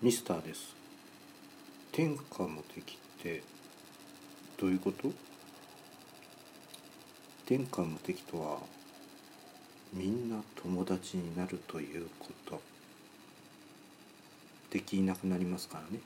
ミスターです。天下無敵ってどういうこと？天下無敵とはみんな友達になるということ。敵いなくなりますからね。